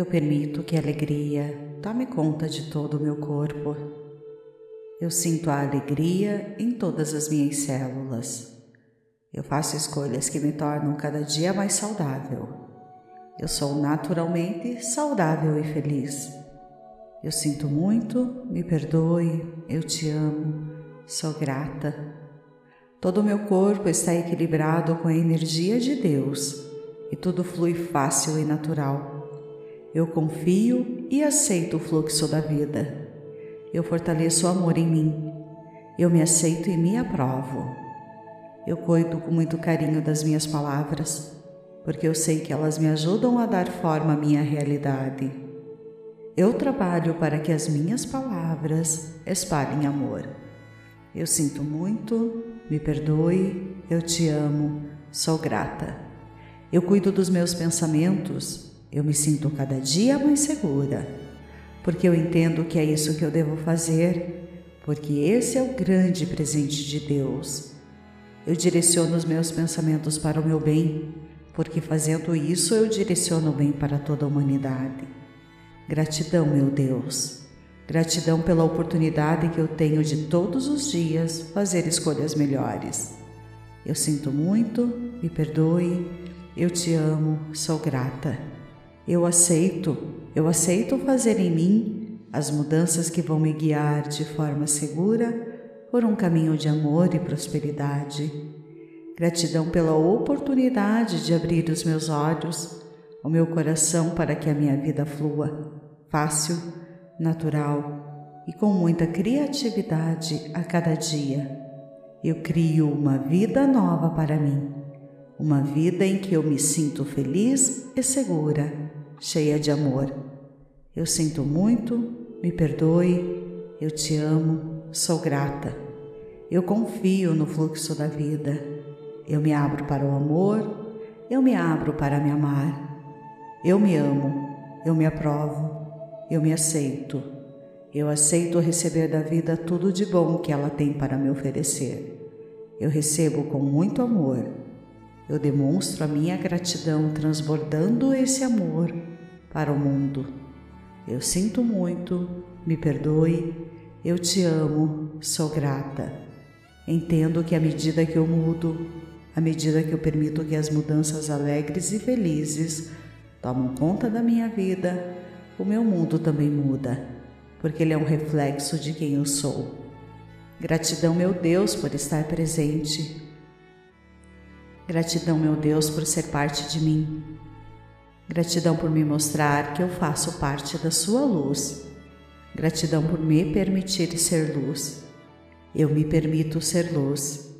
Eu permito que a alegria tome conta de todo o meu corpo. Eu sinto a alegria em todas as minhas células. Eu faço escolhas que me tornam cada dia mais saudável. Eu sou naturalmente saudável e feliz. Eu sinto muito, me perdoe, eu te amo, sou grata. Todo o meu corpo está equilibrado com a energia de Deus e tudo flui fácil e natural. Eu confio e aceito o fluxo da vida. Eu fortaleço o amor em mim. Eu me aceito e me aprovo. Eu cuido com muito carinho das minhas palavras, porque eu sei que elas me ajudam a dar forma à minha realidade. Eu trabalho para que as minhas palavras espalhem amor. Eu sinto muito, me perdoe, eu te amo, sou grata. Eu cuido dos meus pensamentos eu me sinto cada dia mais segura, porque eu entendo que é isso que eu devo fazer, porque esse é o grande presente de Deus. Eu direciono os meus pensamentos para o meu bem, porque fazendo isso eu direciono o bem para toda a humanidade. Gratidão, meu Deus. Gratidão pela oportunidade que eu tenho de todos os dias fazer escolhas melhores. Eu sinto muito, me perdoe, eu te amo, sou grata. Eu aceito, eu aceito fazer em mim as mudanças que vão me guiar de forma segura por um caminho de amor e prosperidade. Gratidão pela oportunidade de abrir os meus olhos, o meu coração para que a minha vida flua fácil, natural e com muita criatividade a cada dia. Eu crio uma vida nova para mim, uma vida em que eu me sinto feliz e segura cheia de amor. Eu sinto muito, me perdoe, eu te amo, sou grata. Eu confio no fluxo da vida. Eu me abro para o amor, eu me abro para me amar. Eu me amo, eu me aprovo, eu me aceito. Eu aceito receber da vida tudo de bom que ela tem para me oferecer. Eu recebo com muito amor. Eu demonstro a minha gratidão transbordando esse amor para o mundo. Eu sinto muito, me perdoe, eu te amo, sou grata. Entendo que à medida que eu mudo, à medida que eu permito que as mudanças alegres e felizes tomam conta da minha vida, o meu mundo também muda, porque ele é um reflexo de quem eu sou. Gratidão, meu Deus, por estar presente. Gratidão, meu Deus, por ser parte de mim. Gratidão por me mostrar que eu faço parte da sua luz. Gratidão por me permitir ser luz. Eu me permito ser luz.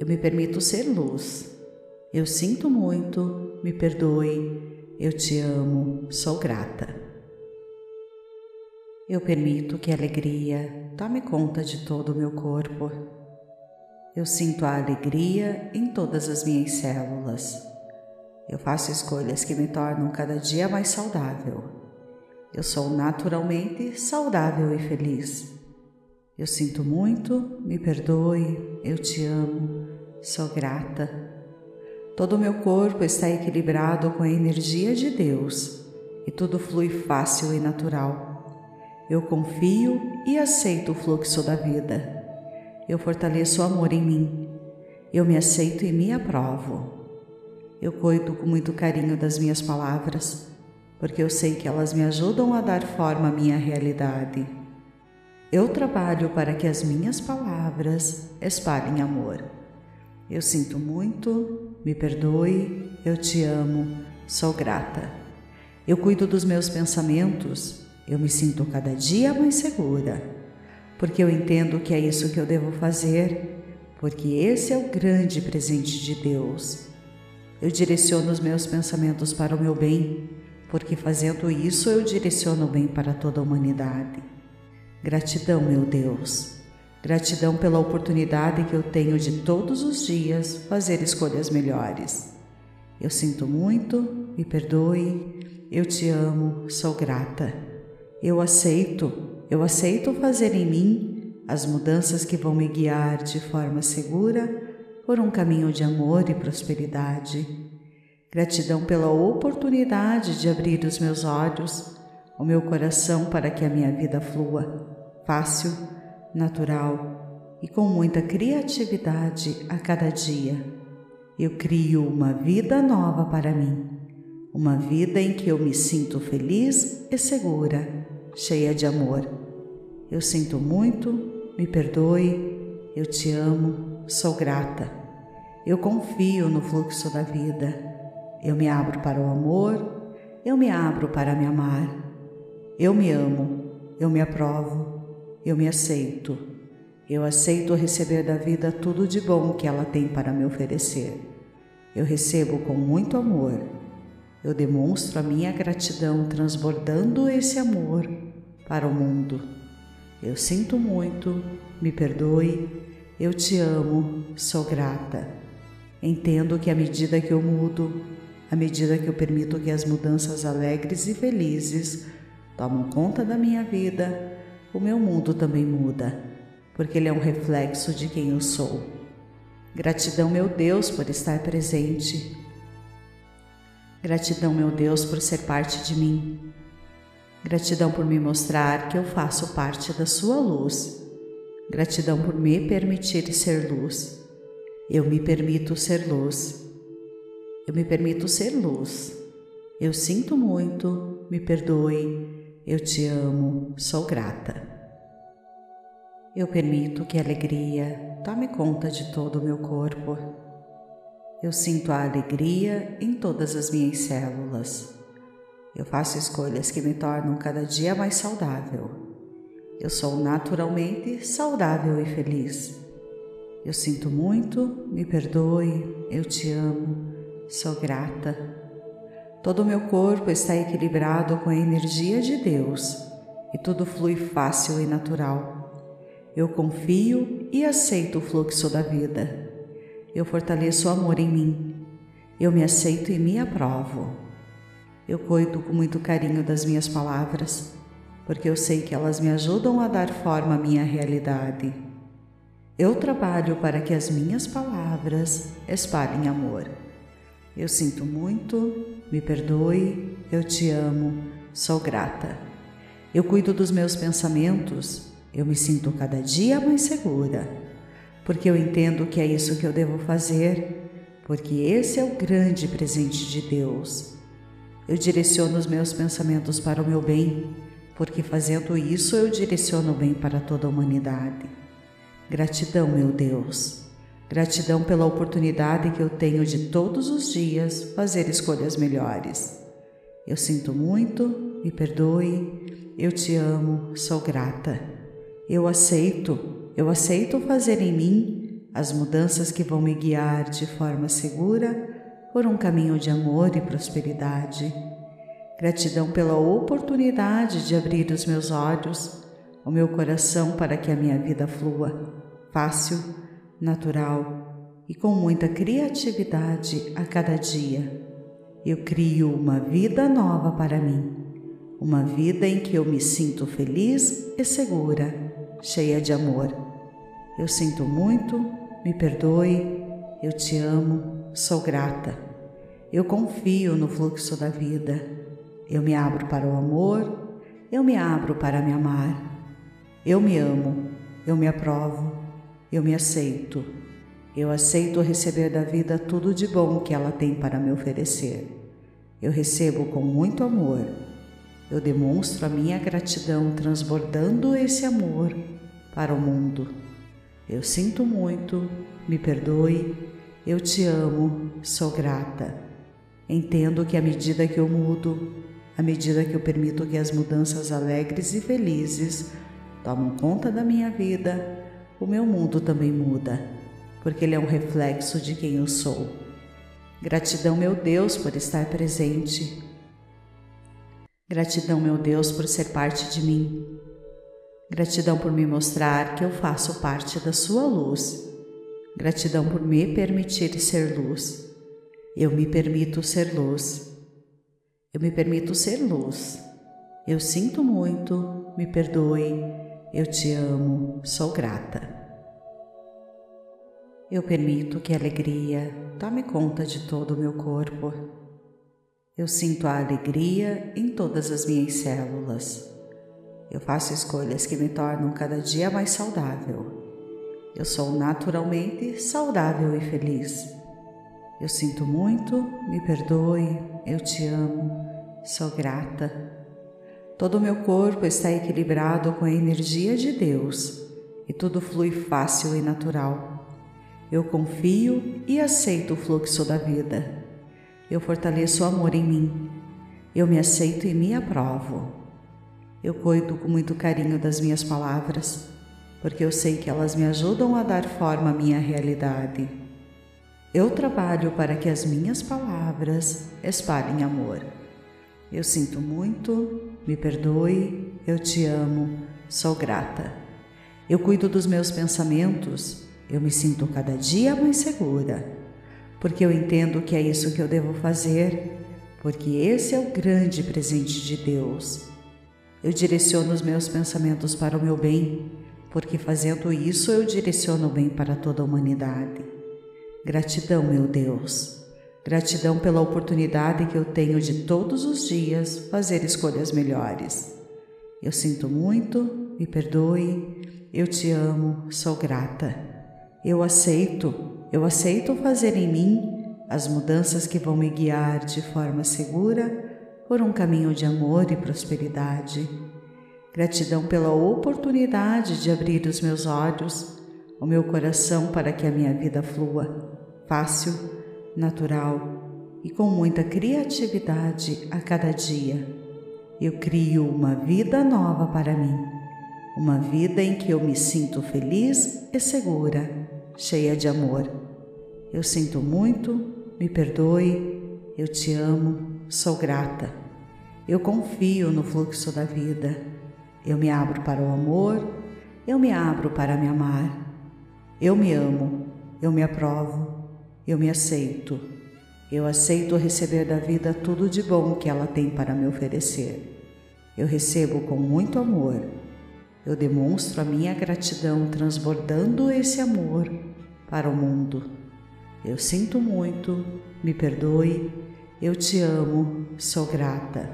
Eu me permito ser luz. Eu sinto muito, me perdoe, eu te amo, sou grata. Eu permito que a alegria tome conta de todo o meu corpo. Eu sinto a alegria em todas as minhas células. Eu faço escolhas que me tornam cada dia mais saudável. Eu sou naturalmente saudável e feliz. Eu sinto muito, me perdoe, eu te amo, sou grata. Todo o meu corpo está equilibrado com a energia de Deus e tudo flui fácil e natural. Eu confio e aceito o fluxo da vida. Eu fortaleço o amor em mim. Eu me aceito e me aprovo. Eu cuido com muito carinho das minhas palavras, porque eu sei que elas me ajudam a dar forma à minha realidade. Eu trabalho para que as minhas palavras espalhem amor. Eu sinto muito, me perdoe, eu te amo, sou grata. Eu cuido dos meus pensamentos, eu me sinto cada dia mais segura, porque eu entendo que é isso que eu devo fazer, porque esse é o grande presente de Deus eu direciono os meus pensamentos para o meu bem, porque fazendo isso eu direciono o bem para toda a humanidade. Gratidão, meu Deus. Gratidão pela oportunidade que eu tenho de todos os dias fazer escolhas melhores. Eu sinto muito, me perdoe, eu te amo, sou grata. Eu aceito, eu aceito fazer em mim as mudanças que vão me guiar de forma segura por um caminho de amor e prosperidade. Gratidão pela oportunidade de abrir os meus olhos, o meu coração para que a minha vida flua, fácil, natural e com muita criatividade a cada dia. Eu crio uma vida nova para mim, uma vida em que eu me sinto feliz e segura, cheia de amor. Eu sinto muito, me perdoe, eu te amo, sou grata. Eu confio no fluxo da vida eu me abro para o amor, eu me abro para me amar. Eu me amo, eu me aprovo, eu me aceito. Eu aceito receber da vida tudo de bom que ela tem para me oferecer. Eu recebo com muito amor. Eu demonstro a minha gratidão transbordando esse amor para o mundo. Eu sinto muito, me perdoe, eu te amo, sou grata. Entendo que à medida que eu mudo, à medida que eu permito que as mudanças alegres e felizes tomam conta da minha vida, o meu mundo também muda, porque ele é um reflexo de quem eu sou. Gratidão, meu Deus, por estar presente. Gratidão, meu Deus, por ser parte de mim. Gratidão por me mostrar que eu faço parte da sua luz. Gratidão por me permitir ser luz. Eu me permito ser luz. Eu me permito ser luz. Eu sinto muito, me perdoe, eu te amo, sou grata. Eu permito que a alegria tome conta de todo o meu corpo. Eu sinto a alegria em todas as minhas células. Eu faço escolhas que me tornam cada dia mais saudável. Eu sou naturalmente saudável e feliz. Eu sinto muito, me perdoe, eu te amo, Sou grata. Todo o meu corpo está equilibrado com a energia de Deus e tudo flui fácil e natural. Eu confio e aceito o fluxo da vida. Eu fortaleço o amor em mim. Eu me aceito e me aprovo. Eu cuido com muito carinho das minhas palavras, porque eu sei que elas me ajudam a dar forma à minha realidade. Eu trabalho para que as minhas palavras espalhem amor. Eu sinto muito, me perdoe, eu te amo, sou grata. Eu cuido dos meus pensamentos, eu me sinto cada dia mais segura, porque eu entendo que é isso que eu devo fazer, porque esse é o grande presente de Deus. Eu direciono os meus pensamentos para o meu bem, porque fazendo isso eu direciono o bem para toda a humanidade. Gratidão, meu Deus. Gratidão pela oportunidade que eu tenho de todos os dias fazer escolhas melhores. Eu sinto muito, me perdoe, eu te amo, sou grata. Eu aceito, eu aceito fazer em mim as mudanças que vão me guiar de forma segura por um caminho de amor e prosperidade. Gratidão pela oportunidade de abrir os meus olhos, o meu coração para que a minha vida flua fácil natural e com muita criatividade a cada dia. Eu crio uma vida nova para mim, uma vida em que eu me sinto feliz e segura, cheia de amor. Eu sinto muito, me perdoe, eu te amo, sou grata. Eu confio no fluxo da vida. Eu me abro para o amor, eu me abro para me amar. Eu me amo, eu me aprovo, eu me aceito. Eu aceito receber da vida tudo de bom que ela tem para me oferecer. Eu recebo com muito amor. Eu demonstro a minha gratidão transbordando esse amor para o mundo. Eu sinto muito, me perdoe, eu te amo, sou grata. Entendo que à medida que eu mudo, à medida que eu permito que as mudanças alegres e felizes tomam conta da minha vida, o meu mundo também muda, porque ele é um reflexo de quem eu sou. Gratidão, meu Deus, por estar presente. Gratidão, meu Deus, por ser parte de mim. Gratidão por me mostrar que eu faço parte da sua luz. Gratidão por me permitir ser luz. Eu me permito ser luz. Eu me permito ser luz. Eu sinto muito, me perdoe, eu te amo, sou grata. Eu permito que a alegria tome conta de todo o meu corpo. Eu sinto a alegria em todas as minhas células. Eu faço escolhas que me tornam cada dia mais saudável. Eu sou naturalmente saudável e feliz. Eu sinto muito, me perdoe, eu te amo, sou grata. Todo o meu corpo está equilibrado com a energia de Deus e tudo flui fácil e natural. Eu confio e aceito o fluxo da vida. Eu fortaleço o amor em mim. Eu me aceito e me aprovo. Eu cuido com muito carinho das minhas palavras, porque eu sei que elas me ajudam a dar forma à minha realidade. Eu trabalho para que as minhas palavras espalhem amor. Eu sinto muito, me perdoe, eu te amo, sou grata. Eu cuido dos meus pensamentos, eu me sinto cada dia mais segura, porque eu entendo que é isso que eu devo fazer, porque esse é o grande presente de Deus. Eu direciono os meus pensamentos para o meu bem, porque fazendo isso eu direciono o bem para toda a humanidade. Gratidão, meu Deus. Gratidão pela oportunidade que eu tenho de todos os dias fazer escolhas melhores. Eu sinto muito, me perdoe, eu te amo, sou grata. Eu aceito, eu aceito fazer em mim as mudanças que vão me guiar de forma segura por um caminho de amor e prosperidade. Gratidão pela oportunidade de abrir os meus olhos, o meu coração para que a minha vida flua fácil, natural e com muita criatividade a cada dia. Eu crio uma vida nova para mim, uma vida em que eu me sinto feliz e segura, cheia de amor. Eu sinto muito, me perdoe, eu te amo, sou grata. Eu confio no fluxo da vida. Eu me abro para o amor, eu me abro para me amar. Eu me amo, eu me aprovo, eu me aceito. Eu aceito receber da vida tudo de bom que ela tem para me oferecer. Eu recebo com muito amor. Eu demonstro a minha gratidão transbordando esse amor para o mundo. Eu sinto muito, me perdoe, eu te amo, sou grata.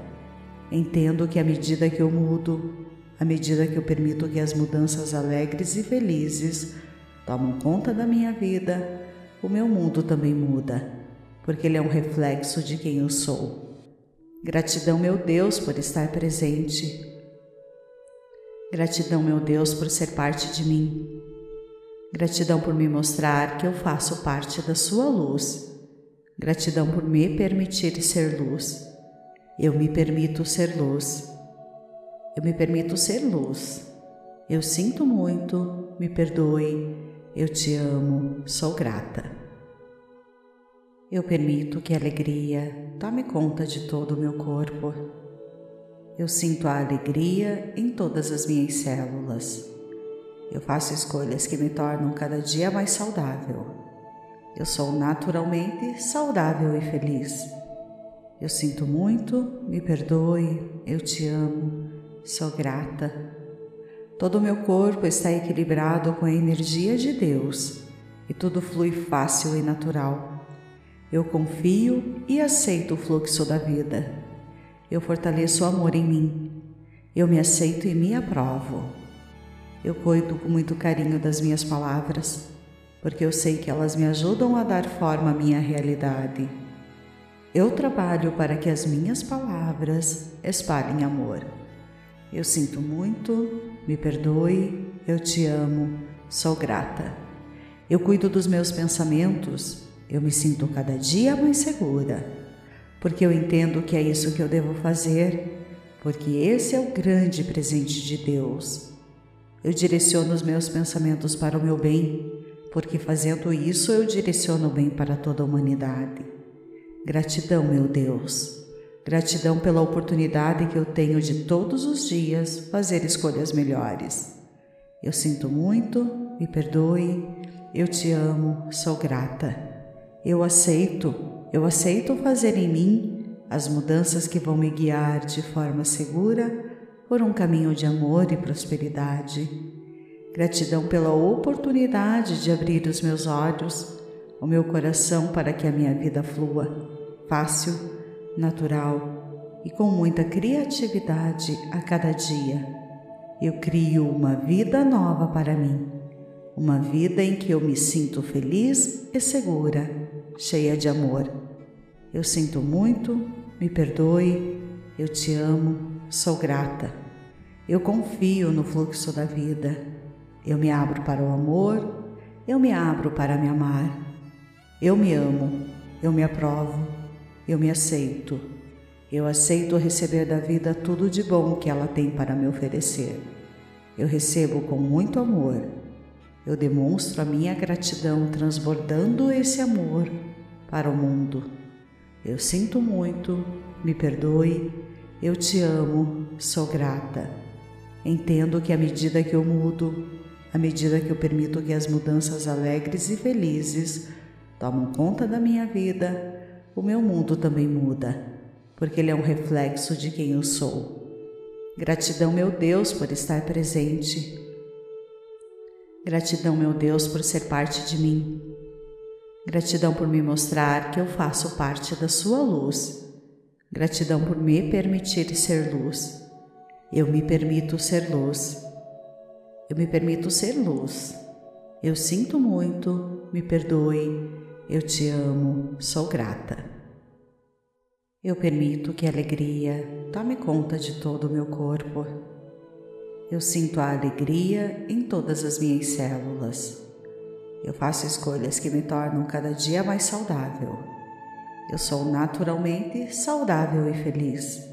Entendo que à medida que eu mudo, à medida que eu permito que as mudanças alegres e felizes tomam conta da minha vida, o meu mundo também muda, porque ele é um reflexo de quem eu sou. Gratidão, meu Deus, por estar presente. Gratidão, meu Deus, por ser parte de mim. Gratidão por me mostrar que eu faço parte da sua luz. Gratidão por me permitir ser luz. Eu me permito ser luz. Eu me permito ser luz. Eu sinto muito, me perdoe, eu te amo, sou grata. Eu permito que a alegria tome conta de todo o meu corpo. Eu sinto a alegria em todas as minhas células. Eu faço escolhas que me tornam cada dia mais saudável. Eu sou naturalmente saudável e feliz. Eu sinto muito, me perdoe, eu te amo, sou grata. Todo o meu corpo está equilibrado com a energia de Deus e tudo flui fácil e natural. Eu confio e aceito o fluxo da vida. Eu fortaleço o amor em mim. Eu me aceito e me aprovo. Eu cuido com muito carinho das minhas palavras, porque eu sei que elas me ajudam a dar forma à minha realidade. Eu trabalho para que as minhas palavras espalhem amor. Eu sinto muito, me perdoe, eu te amo, sou grata. Eu cuido dos meus pensamentos, eu me sinto cada dia mais segura, porque eu entendo que é isso que eu devo fazer, porque esse é o grande presente de Deus. Eu direciono os meus pensamentos para o meu bem, porque fazendo isso eu direciono o bem para toda a humanidade. Gratidão, meu Deus. Gratidão pela oportunidade que eu tenho de todos os dias fazer escolhas melhores. Eu sinto muito, me perdoe, eu te amo, sou grata. Eu aceito, eu aceito fazer em mim as mudanças que vão me guiar de forma segura por um caminho de amor e prosperidade. Gratidão pela oportunidade de abrir os meus olhos, o meu coração para que a minha vida flua, fácil, natural e com muita criatividade a cada dia. Eu crio uma vida nova para mim, uma vida em que eu me sinto feliz e segura, cheia de amor. Eu sinto muito, me perdoe, eu te amo, sou grata. Eu confio no fluxo da vida. Eu me abro para o amor, eu me abro para me amar. Eu me amo, eu me aprovo, eu me aceito. Eu aceito receber da vida tudo de bom que ela tem para me oferecer. Eu recebo com muito amor. Eu demonstro a minha gratidão transbordando esse amor para o mundo. Eu sinto muito, me perdoe, eu te amo, sou grata. Entendo que à medida que eu mudo, à medida que eu permito que as mudanças alegres e felizes tomam conta da minha vida, o meu mundo também muda, porque ele é um reflexo de quem eu sou. Gratidão, meu Deus, por estar presente. Gratidão, meu Deus, por ser parte de mim. Gratidão por me mostrar que eu faço parte da Sua luz. Gratidão por me permitir ser luz. Eu me permito ser luz. Eu me permito ser luz. Eu sinto muito, me perdoe. Eu te amo, sou grata. Eu permito que a alegria tome conta de todo o meu corpo. Eu sinto a alegria em todas as minhas células. Eu faço escolhas que me tornam cada dia mais saudável. Eu sou naturalmente saudável e feliz.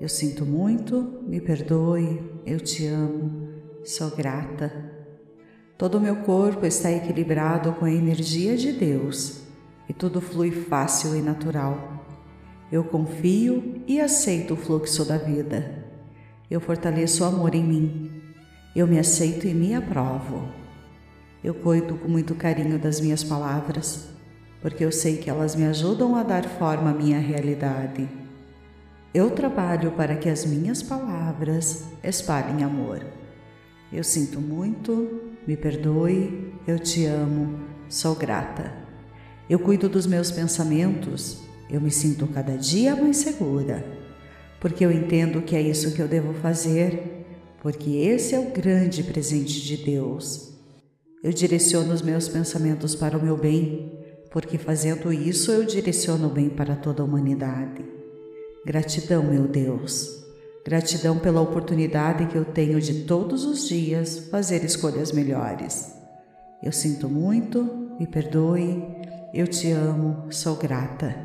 Eu sinto muito, me perdoe, eu te amo, sou grata. Todo o meu corpo está equilibrado com a energia de Deus e tudo flui fácil e natural. Eu confio e aceito o fluxo da vida. Eu fortaleço o amor em mim. Eu me aceito e me aprovo. Eu cuido com muito carinho das minhas palavras, porque eu sei que elas me ajudam a dar forma à minha realidade. Eu trabalho para que as minhas palavras espalhem amor. Eu sinto muito, me perdoe, eu te amo, sou grata. Eu cuido dos meus pensamentos, eu me sinto cada dia mais segura, porque eu entendo que é isso que eu devo fazer, porque esse é o grande presente de Deus eu direciono os meus pensamentos para o meu bem, porque fazendo isso eu direciono o bem para toda a humanidade. Gratidão, meu Deus. Gratidão pela oportunidade que eu tenho de todos os dias fazer escolhas melhores. Eu sinto muito, me perdoe, eu te amo, sou grata.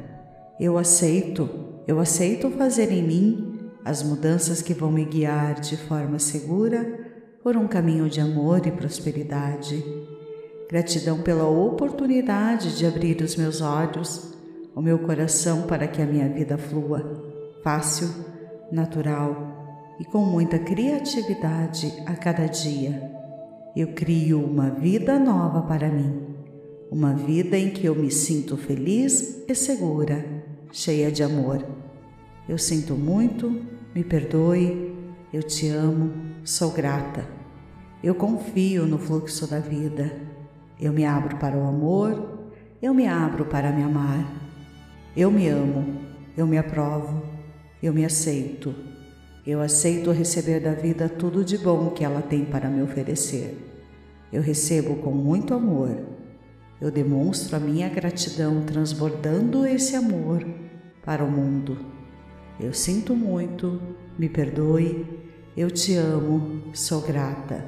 Eu aceito, eu aceito fazer em mim as mudanças que vão me guiar de forma segura por um caminho de amor e prosperidade. Gratidão pela oportunidade de abrir os meus olhos, o meu coração para que a minha vida flua, fácil, natural e com muita criatividade a cada dia. Eu crio uma vida nova para mim, uma vida em que eu me sinto feliz e segura, cheia de amor. Eu sinto muito, me perdoe, eu te amo, sou grata. Eu confio no fluxo da vida. Eu me abro para o amor, eu me abro para me amar. Eu me amo, eu me aprovo, eu me aceito. Eu aceito receber da vida tudo de bom que ela tem para me oferecer. Eu recebo com muito amor. Eu demonstro a minha gratidão transbordando esse amor para o mundo. Eu sinto muito, me perdoe, eu te amo, sou grata.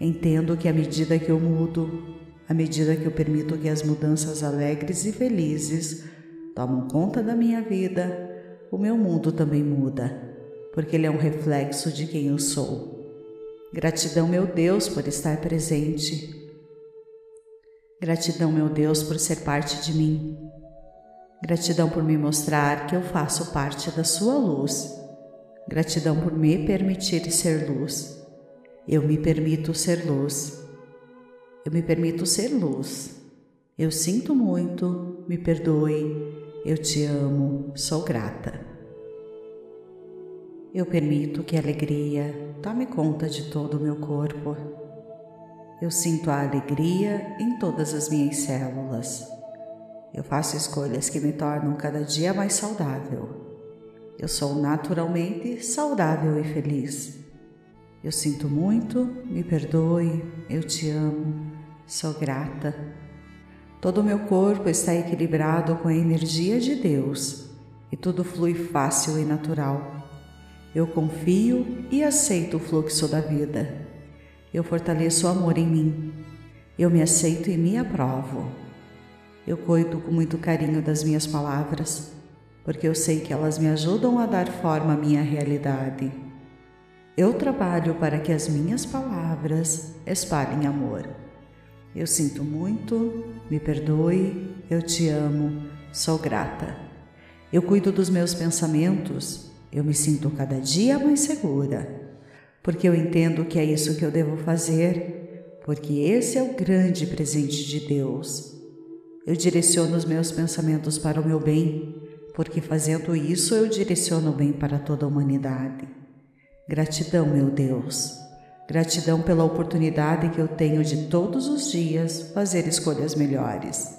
Entendo que à medida que eu mudo, à medida que eu permito que as mudanças alegres e felizes tomam conta da minha vida, o meu mundo também muda, porque ele é um reflexo de quem eu sou. Gratidão, meu Deus, por estar presente. Gratidão, meu Deus, por ser parte de mim. Gratidão por me mostrar que eu faço parte da Sua luz. Gratidão por me permitir ser luz. Eu me permito ser luz. Eu me permito ser luz. Eu sinto muito, me perdoe. Eu te amo, sou grata. Eu permito que a alegria tome conta de todo o meu corpo. Eu sinto a alegria em todas as minhas células. Eu faço escolhas que me tornam cada dia mais saudável. Eu sou naturalmente saudável e feliz. Eu sinto muito, me perdoe, eu te amo, sou grata. Todo o meu corpo está equilibrado com a energia de Deus e tudo flui fácil e natural. Eu confio e aceito o fluxo da vida. Eu fortaleço o amor em mim. Eu me aceito e me aprovo. Eu cuido com muito carinho das minhas palavras, porque eu sei que elas me ajudam a dar forma à minha realidade. Eu trabalho para que as minhas palavras espalhem amor. Eu sinto muito, me perdoe, eu te amo, sou grata. Eu cuido dos meus pensamentos, eu me sinto cada dia mais segura, porque eu entendo que é isso que eu devo fazer, porque esse é o grande presente de Deus. Eu direciono os meus pensamentos para o meu bem, porque fazendo isso eu direciono o bem para toda a humanidade. Gratidão, meu Deus. Gratidão pela oportunidade que eu tenho de todos os dias fazer escolhas melhores.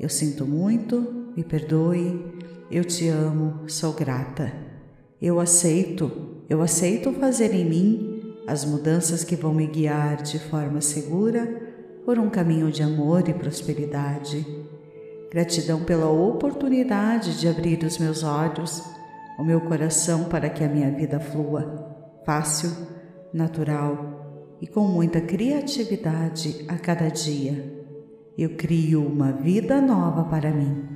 Eu sinto muito, me perdoe, eu te amo, sou grata. Eu aceito, eu aceito fazer em mim as mudanças que vão me guiar de forma segura por um caminho de amor e prosperidade. Gratidão pela oportunidade de abrir os meus olhos, o meu coração para que a minha vida flua fácil natural e com muita criatividade a cada dia. Eu crio uma vida nova para mim,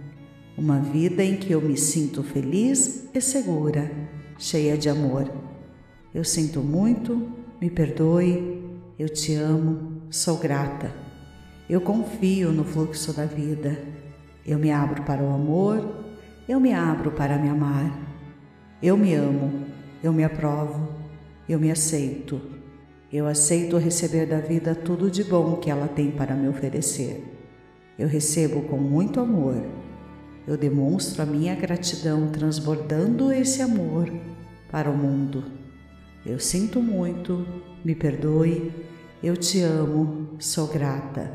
uma vida em que eu me sinto feliz e segura, cheia de amor. Eu sinto muito, me perdoe, eu te amo, sou grata. Eu confio no fluxo da vida. Eu me abro para o amor, eu me abro para me amar. Eu me amo, eu me aprovo, eu me aceito. Eu aceito receber da vida tudo de bom que ela tem para me oferecer. Eu recebo com muito amor. Eu demonstro a minha gratidão transbordando esse amor para o mundo. Eu sinto muito, me perdoe, eu te amo, sou grata.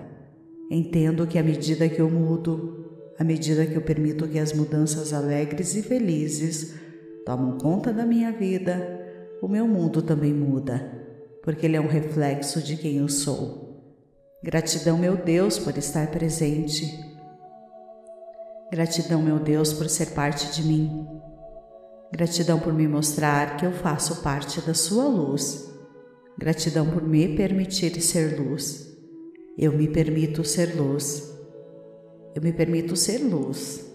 Entendo que à medida que eu mudo, à medida que eu permito que as mudanças alegres e felizes tomam conta da minha vida, o meu mundo também muda, porque ele é um reflexo de quem eu sou. Gratidão, meu Deus, por estar presente. Gratidão, meu Deus, por ser parte de mim. Gratidão por me mostrar que eu faço parte da sua luz. Gratidão por me permitir ser luz. Eu me permito ser luz. Eu me permito ser luz.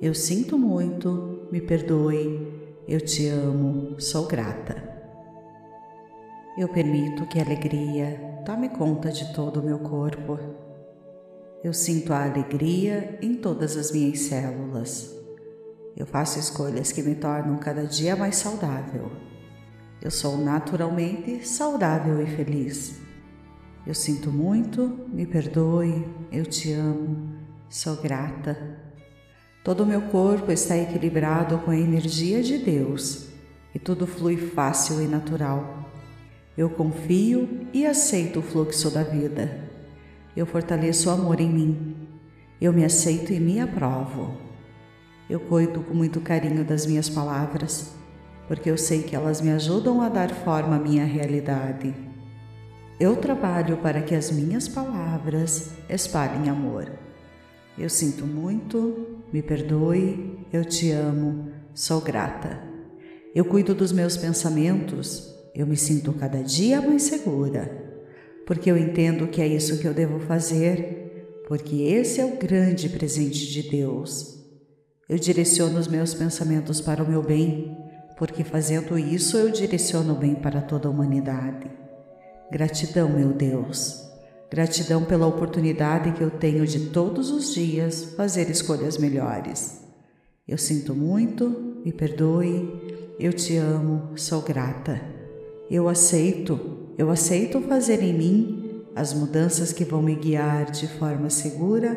Eu sinto muito, me perdoe, eu te amo, sou grata. Eu permito que a alegria tome conta de todo o meu corpo. Eu sinto a alegria em todas as minhas células. Eu faço escolhas que me tornam cada dia mais saudável. Eu sou naturalmente saudável e feliz. Eu sinto muito, me perdoe, eu te amo, sou grata. Todo o meu corpo está equilibrado com a energia de Deus e tudo flui fácil e natural. Eu confio e aceito o fluxo da vida. Eu fortaleço o amor em mim. Eu me aceito e me aprovo. Eu cuido com muito carinho das minhas palavras, porque eu sei que elas me ajudam a dar forma à minha realidade. Eu trabalho para que as minhas palavras espalhem amor. Eu sinto muito, me perdoe, eu te amo, sou grata. Eu cuido dos meus pensamentos, eu me sinto cada dia mais segura, porque eu entendo que é isso que eu devo fazer, porque esse é o grande presente de Deus. Eu direciono os meus pensamentos para o meu bem, porque fazendo isso eu direciono o bem para toda a humanidade. Gratidão, meu Deus. Gratidão pela oportunidade que eu tenho de todos os dias fazer escolhas melhores. Eu sinto muito, me perdoe, eu te amo, sou grata. Eu aceito, eu aceito fazer em mim as mudanças que vão me guiar de forma segura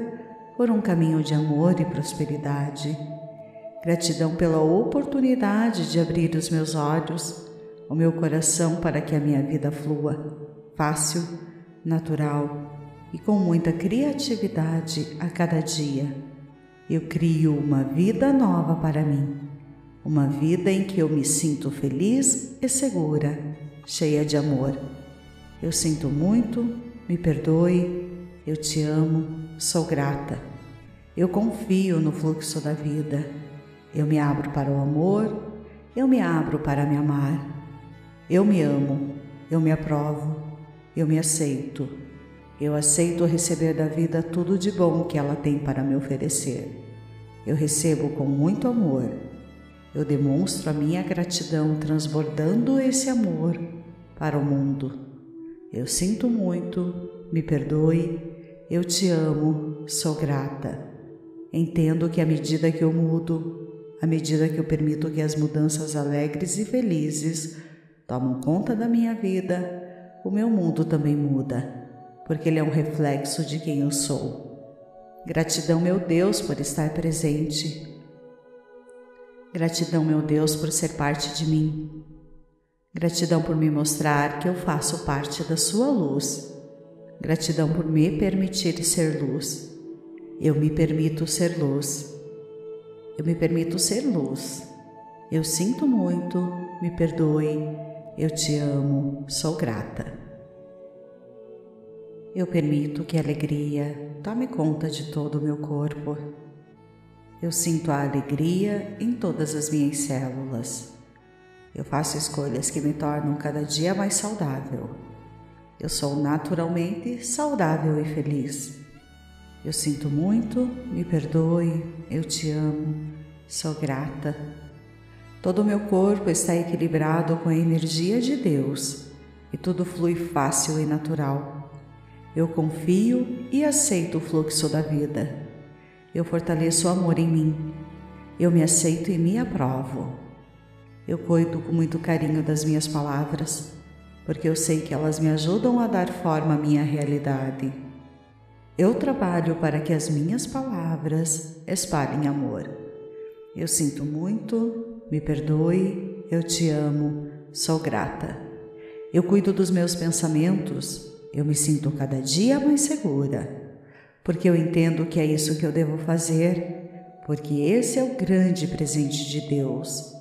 por um caminho de amor e prosperidade. Gratidão pela oportunidade de abrir os meus olhos, o meu coração para que a minha vida flua fácil natural e com muita criatividade a cada dia. Eu crio uma vida nova para mim, uma vida em que eu me sinto feliz e segura, cheia de amor. Eu sinto muito, me perdoe, eu te amo, sou grata. Eu confio no fluxo da vida. Eu me abro para o amor, eu me abro para me amar. Eu me amo, eu me aprovo, eu me aceito. Eu aceito receber da vida tudo de bom que ela tem para me oferecer. Eu recebo com muito amor. Eu demonstro a minha gratidão transbordando esse amor para o mundo. Eu sinto muito, me perdoe, eu te amo, sou grata. Entendo que à medida que eu mudo, à medida que eu permito que as mudanças alegres e felizes tomam conta da minha vida, o meu mundo também muda porque Ele é um reflexo de quem eu sou. Gratidão, meu Deus, por estar presente. Gratidão, meu Deus, por ser parte de mim. Gratidão por me mostrar que eu faço parte da Sua luz. Gratidão por me permitir ser luz. Eu me permito ser luz. Eu me permito ser luz. Eu sinto muito, me perdoe, eu te amo, sou grata. Eu permito que a alegria tome conta de todo o meu corpo. Eu sinto a alegria em todas as minhas células. Eu faço escolhas que me tornam cada dia mais saudável. Eu sou naturalmente saudável e feliz. Eu sinto muito, me perdoe, eu te amo, sou grata. Todo o meu corpo está equilibrado com a energia de Deus e tudo flui fácil e natural. Eu confio e aceito o fluxo da vida. Eu fortaleço o amor em mim. Eu me aceito e me aprovo. Eu cuido com muito carinho das minhas palavras, porque eu sei que elas me ajudam a dar forma à minha realidade. Eu trabalho para que as minhas palavras espalhem amor. Eu sinto muito, me perdoe, eu te amo, sou grata. Eu cuido dos meus pensamentos, eu me sinto cada dia mais segura, porque eu entendo que é isso que eu devo fazer, porque esse é o grande presente de Deus.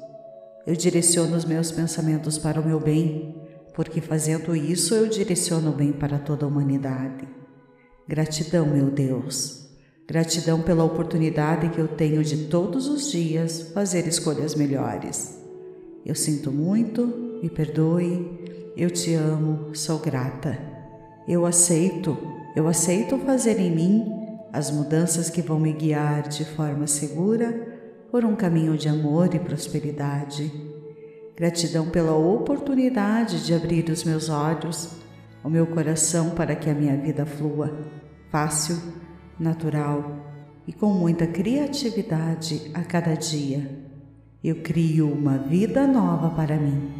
Eu direciono os meus pensamentos para o meu bem, porque fazendo isso eu direciono o bem para toda a humanidade. Gratidão, meu Deus. Gratidão pela oportunidade que eu tenho de todos os dias fazer escolhas melhores. Eu sinto muito, me perdoe, eu te amo, sou grata. Eu aceito, eu aceito fazer em mim as mudanças que vão me guiar de forma segura por um caminho de amor e prosperidade. Gratidão pela oportunidade de abrir os meus olhos, o meu coração para que a minha vida flua fácil, natural e com muita criatividade a cada dia. Eu crio uma vida nova para mim,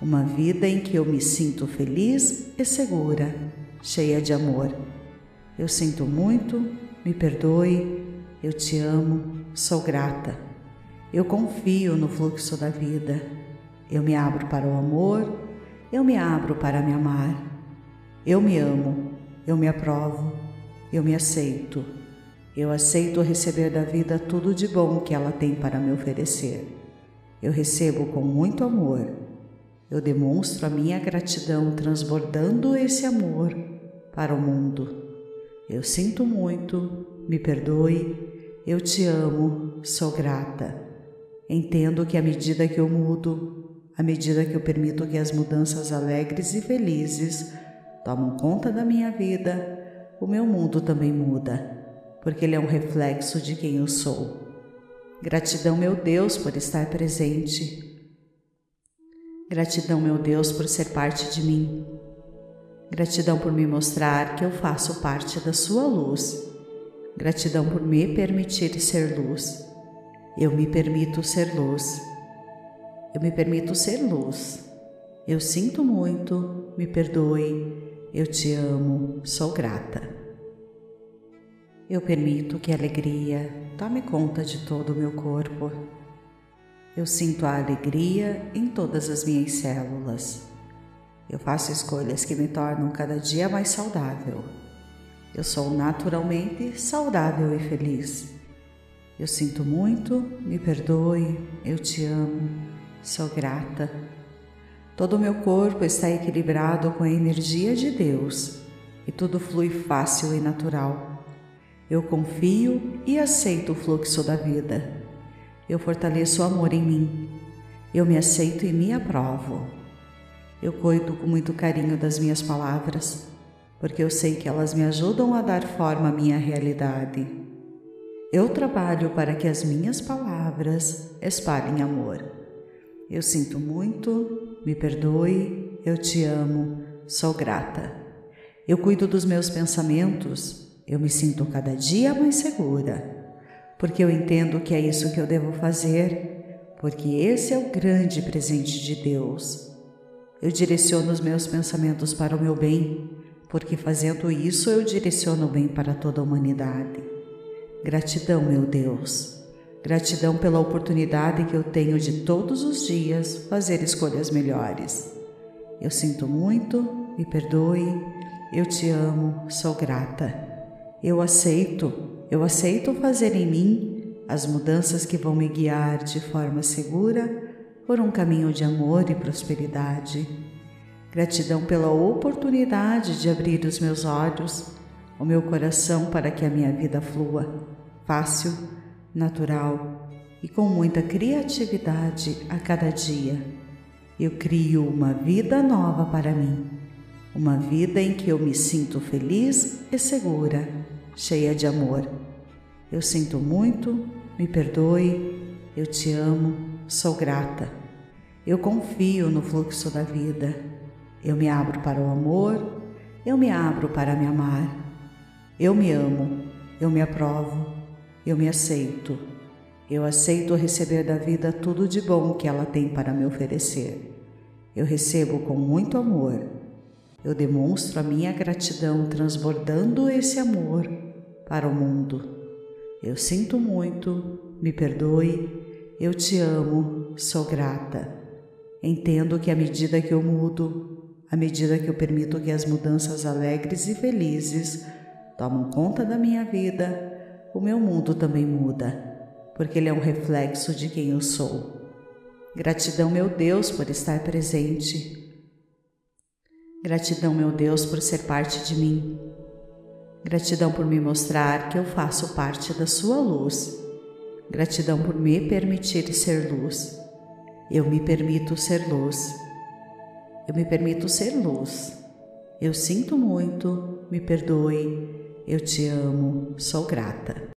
uma vida em que eu me sinto feliz e segura cheia de amor. Eu sinto muito, me perdoe, eu te amo, sou grata. Eu confio no fluxo da vida. Eu me abro para o amor, eu me abro para me amar. Eu me amo, eu me aprovo, eu me aceito. Eu aceito receber da vida tudo de bom que ela tem para me oferecer. Eu recebo com muito amor eu demonstro a minha gratidão transbordando esse amor para o mundo. Eu sinto muito, me perdoe, eu te amo, sou grata. Entendo que à medida que eu mudo, à medida que eu permito que as mudanças alegres e felizes tomam conta da minha vida, o meu mundo também muda, porque ele é um reflexo de quem eu sou. Gratidão, meu Deus, por estar presente Gratidão, meu Deus, por ser parte de mim. Gratidão por me mostrar que eu faço parte da Sua luz. Gratidão por me permitir ser luz. Eu me permito ser luz. Eu me permito ser luz. Eu sinto muito, me perdoe, eu te amo, sou grata. Eu permito que a alegria tome conta de todo o meu corpo eu sinto a alegria em todas as minhas células. Eu faço escolhas que me tornam cada dia mais saudável. Eu sou naturalmente saudável e feliz. Eu sinto muito, me perdoe, eu te amo, sou grata. Todo o meu corpo está equilibrado com a energia de Deus e tudo flui fácil e natural. Eu confio e aceito o fluxo da vida. Eu fortaleço o amor em mim. Eu me aceito e me aprovo. Eu cuido com muito carinho das minhas palavras, porque eu sei que elas me ajudam a dar forma à minha realidade. Eu trabalho para que as minhas palavras espalhem amor. Eu sinto muito, me perdoe, eu te amo, sou grata. Eu cuido dos meus pensamentos, eu me sinto cada dia mais segura, porque eu entendo que é isso que eu devo fazer, porque esse é o grande presente de Deus. Eu direciono os meus pensamentos para o meu bem, porque fazendo isso eu direciono o bem para toda a humanidade. Gratidão, meu Deus. Gratidão pela oportunidade que eu tenho de todos os dias fazer escolhas melhores. Eu sinto muito, me perdoe, eu te amo, sou grata. Eu aceito, eu aceito fazer em mim as mudanças que vão me guiar de forma segura por um caminho de amor e prosperidade. Gratidão pela oportunidade de abrir os meus olhos, o meu coração para que a minha vida flua, fácil, natural e com muita criatividade a cada dia. Eu crio uma vida nova para mim, uma vida em que eu me sinto feliz e segura, cheia de amor. Eu sinto muito, me perdoe, eu te amo, sou grata. Eu confio no fluxo da vida. Eu me abro para o amor, eu me abro para me amar. Eu me amo, eu me aprovo, eu me aceito. Eu aceito receber da vida tudo de bom que ela tem para me oferecer. Eu recebo com muito amor. Eu demonstro a minha gratidão transbordando esse amor para o mundo. Eu sinto muito, me perdoe, eu te amo, sou grata. Entendo que à medida que eu mudo, à medida que eu permito que as mudanças alegres e felizes tomam conta da minha vida, o meu mundo também muda, porque ele é um reflexo de quem eu sou. Gratidão, meu Deus, por estar presente. Gratidão, meu Deus, por ser parte de mim. Gratidão por me mostrar que eu faço parte da Sua luz. Gratidão por me permitir ser luz. Eu me permito ser luz. Eu me permito ser luz. Eu sinto muito, me perdoe, eu te amo, sou grata.